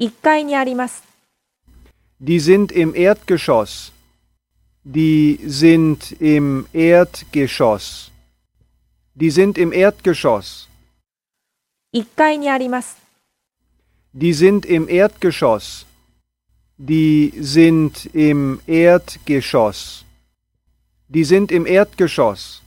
1階にあります。Die sind im Erdgeschoss. Die sind im Erdgeschoss. Die sind im Erdgeschoss. 1階にあります。Die sind im Erdgeschoss. Die sind im Erdgeschoss. Die sind im Erdgeschoss.